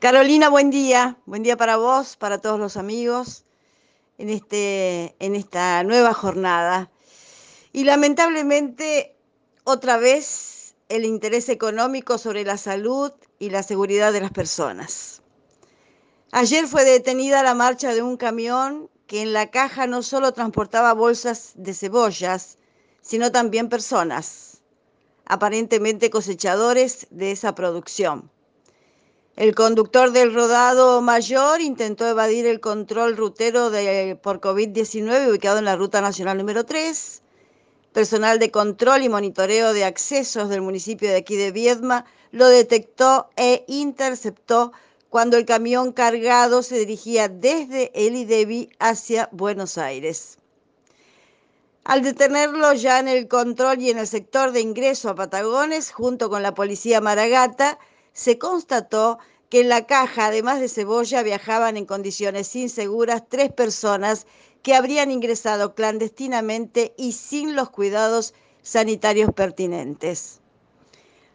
Carolina, buen día. Buen día para vos, para todos los amigos en, este, en esta nueva jornada. Y lamentablemente, otra vez, el interés económico sobre la salud y la seguridad de las personas. Ayer fue detenida la marcha de un camión que en la caja no solo transportaba bolsas de cebollas, sino también personas, aparentemente cosechadores de esa producción. El conductor del rodado mayor intentó evadir el control rutero por COVID-19 ubicado en la Ruta Nacional número 3. Personal de control y monitoreo de accesos del municipio de aquí de Viedma lo detectó e interceptó cuando el camión cargado se dirigía desde el IDEBI hacia Buenos Aires. Al detenerlo ya en el control y en el sector de ingreso a Patagones, junto con la policía Maragata, se constató que en la caja, además de cebolla, viajaban en condiciones inseguras tres personas que habrían ingresado clandestinamente y sin los cuidados sanitarios pertinentes.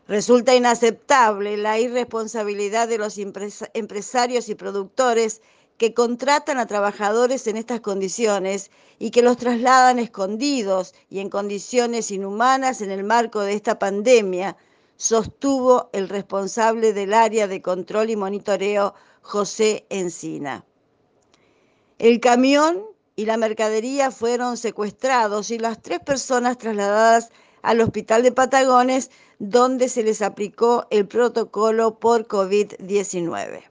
Resulta inaceptable la irresponsabilidad de los empresarios y productores que contratan a trabajadores en estas condiciones y que los trasladan escondidos y en condiciones inhumanas en el marco de esta pandemia, sostuvo el responsable del área de control y monitoreo, José Encina. El camión y la mercadería fueron secuestrados y las tres personas trasladadas al hospital de Patagones, donde se les aplicó el protocolo por COVID-19.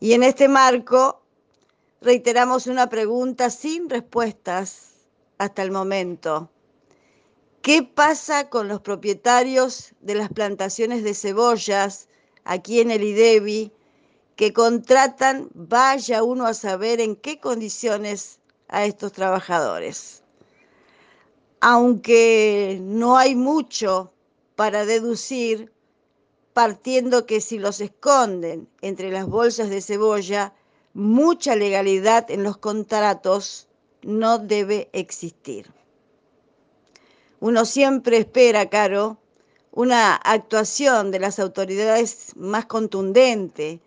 Y en este marco reiteramos una pregunta sin respuestas hasta el momento. ¿Qué pasa con los propietarios de las plantaciones de cebollas aquí en el IDEBI que contratan, vaya uno a saber en qué condiciones a estos trabajadores? Aunque no hay mucho para deducir, partiendo que si los esconden entre las bolsas de cebolla, mucha legalidad en los contratos no debe existir. Uno siempre espera, Caro, una actuación de las autoridades más contundente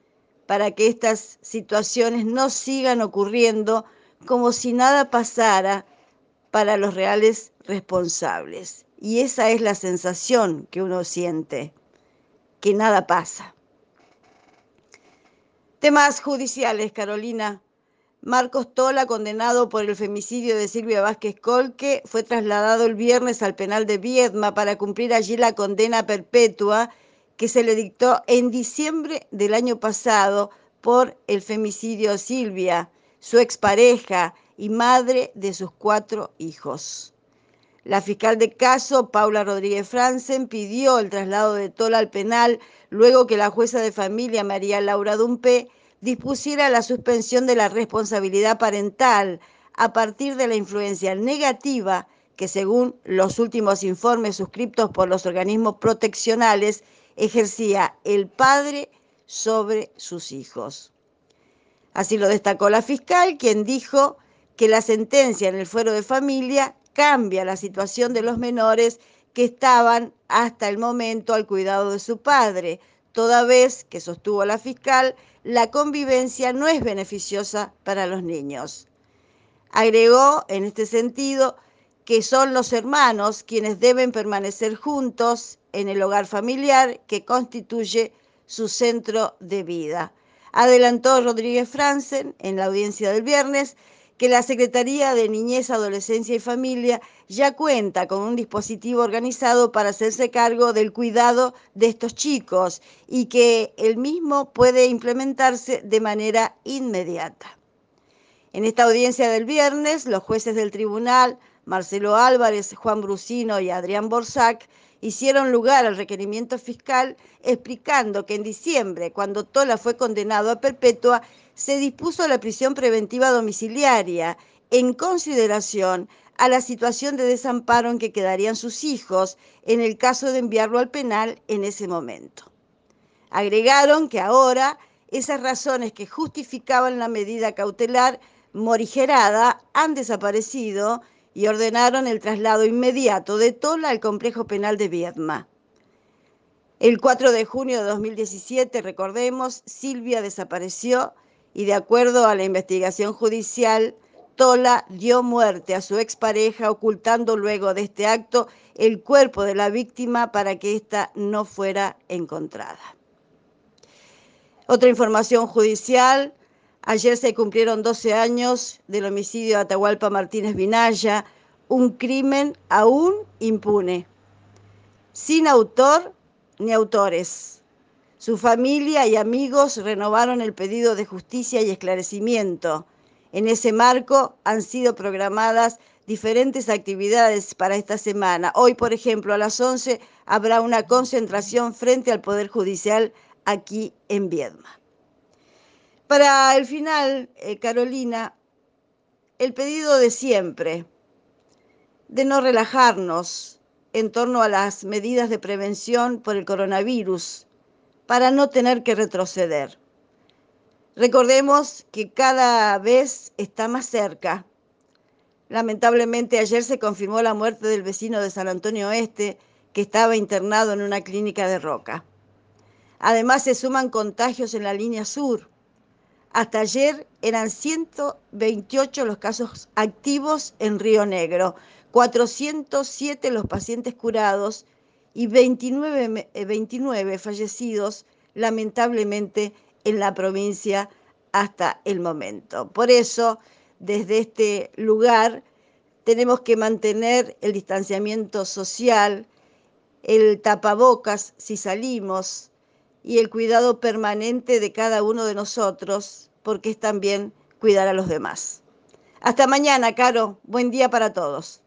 para que estas situaciones no sigan ocurriendo como si nada pasara para los reales responsables. Y esa es la sensación que uno siente, que nada pasa. Temas judiciales, Carolina. Marcos Tola, condenado por el femicidio de Silvia Vázquez Colque, fue trasladado el viernes al penal de Viedma para cumplir allí la condena perpetua que se le dictó en diciembre del año pasado por el femicidio Silvia, su expareja y madre de sus cuatro hijos. La fiscal de caso, Paula Rodríguez Franzen, pidió el traslado de Tola al penal luego que la jueza de familia, María Laura Dumpe, dispusiera la suspensión de la responsabilidad parental a partir de la influencia negativa que según los últimos informes suscriptos por los organismos proteccionales ejercía el padre sobre sus hijos. Así lo destacó la fiscal, quien dijo que la sentencia en el fuero de familia cambia la situación de los menores que estaban hasta el momento al cuidado de su padre, toda vez que sostuvo la fiscal, la convivencia no es beneficiosa para los niños. Agregó en este sentido que son los hermanos quienes deben permanecer juntos en el hogar familiar que constituye su centro de vida. Adelantó Rodríguez Franzen en la audiencia del viernes que la Secretaría de Niñez, Adolescencia y Familia ya cuenta con un dispositivo organizado para hacerse cargo del cuidado de estos chicos y que el mismo puede implementarse de manera inmediata. En esta audiencia del viernes, los jueces del tribunal, Marcelo Álvarez, Juan Brusino y Adrián Borsac, hicieron lugar al requerimiento fiscal explicando que en diciembre, cuando Tola fue condenado a perpetua, se dispuso la prisión preventiva domiciliaria en consideración a la situación de desamparo en que quedarían sus hijos en el caso de enviarlo al penal en ese momento. Agregaron que ahora esas razones que justificaban la medida cautelar morigerada han desaparecido y ordenaron el traslado inmediato de Tola al complejo penal de Viedma. El 4 de junio de 2017, recordemos, Silvia desapareció y de acuerdo a la investigación judicial, Tola dio muerte a su expareja ocultando luego de este acto el cuerpo de la víctima para que ésta no fuera encontrada. Otra información judicial, ayer se cumplieron 12 años del homicidio de Atahualpa Martínez Vinaya, un crimen aún impune, sin autor ni autores. Su familia y amigos renovaron el pedido de justicia y esclarecimiento. En ese marco han sido programadas diferentes actividades para esta semana. Hoy, por ejemplo, a las 11 habrá una concentración frente al Poder Judicial aquí en Viedma. Para el final, eh, Carolina, el pedido de siempre, de no relajarnos, en torno a las medidas de prevención por el coronavirus para no tener que retroceder. Recordemos que cada vez está más cerca. Lamentablemente ayer se confirmó la muerte del vecino de San Antonio Oeste que estaba internado en una clínica de Roca. Además se suman contagios en la línea sur. Hasta ayer eran 128 los casos activos en Río Negro, 407 los pacientes curados y 29, 29 eh, fallecidos lamentablemente en la provincia hasta el momento. Por eso, desde este lugar, tenemos que mantener el distanciamiento social, el tapabocas si salimos y el cuidado permanente de cada uno de nosotros, porque es también cuidar a los demás. Hasta mañana, Caro. Buen día para todos.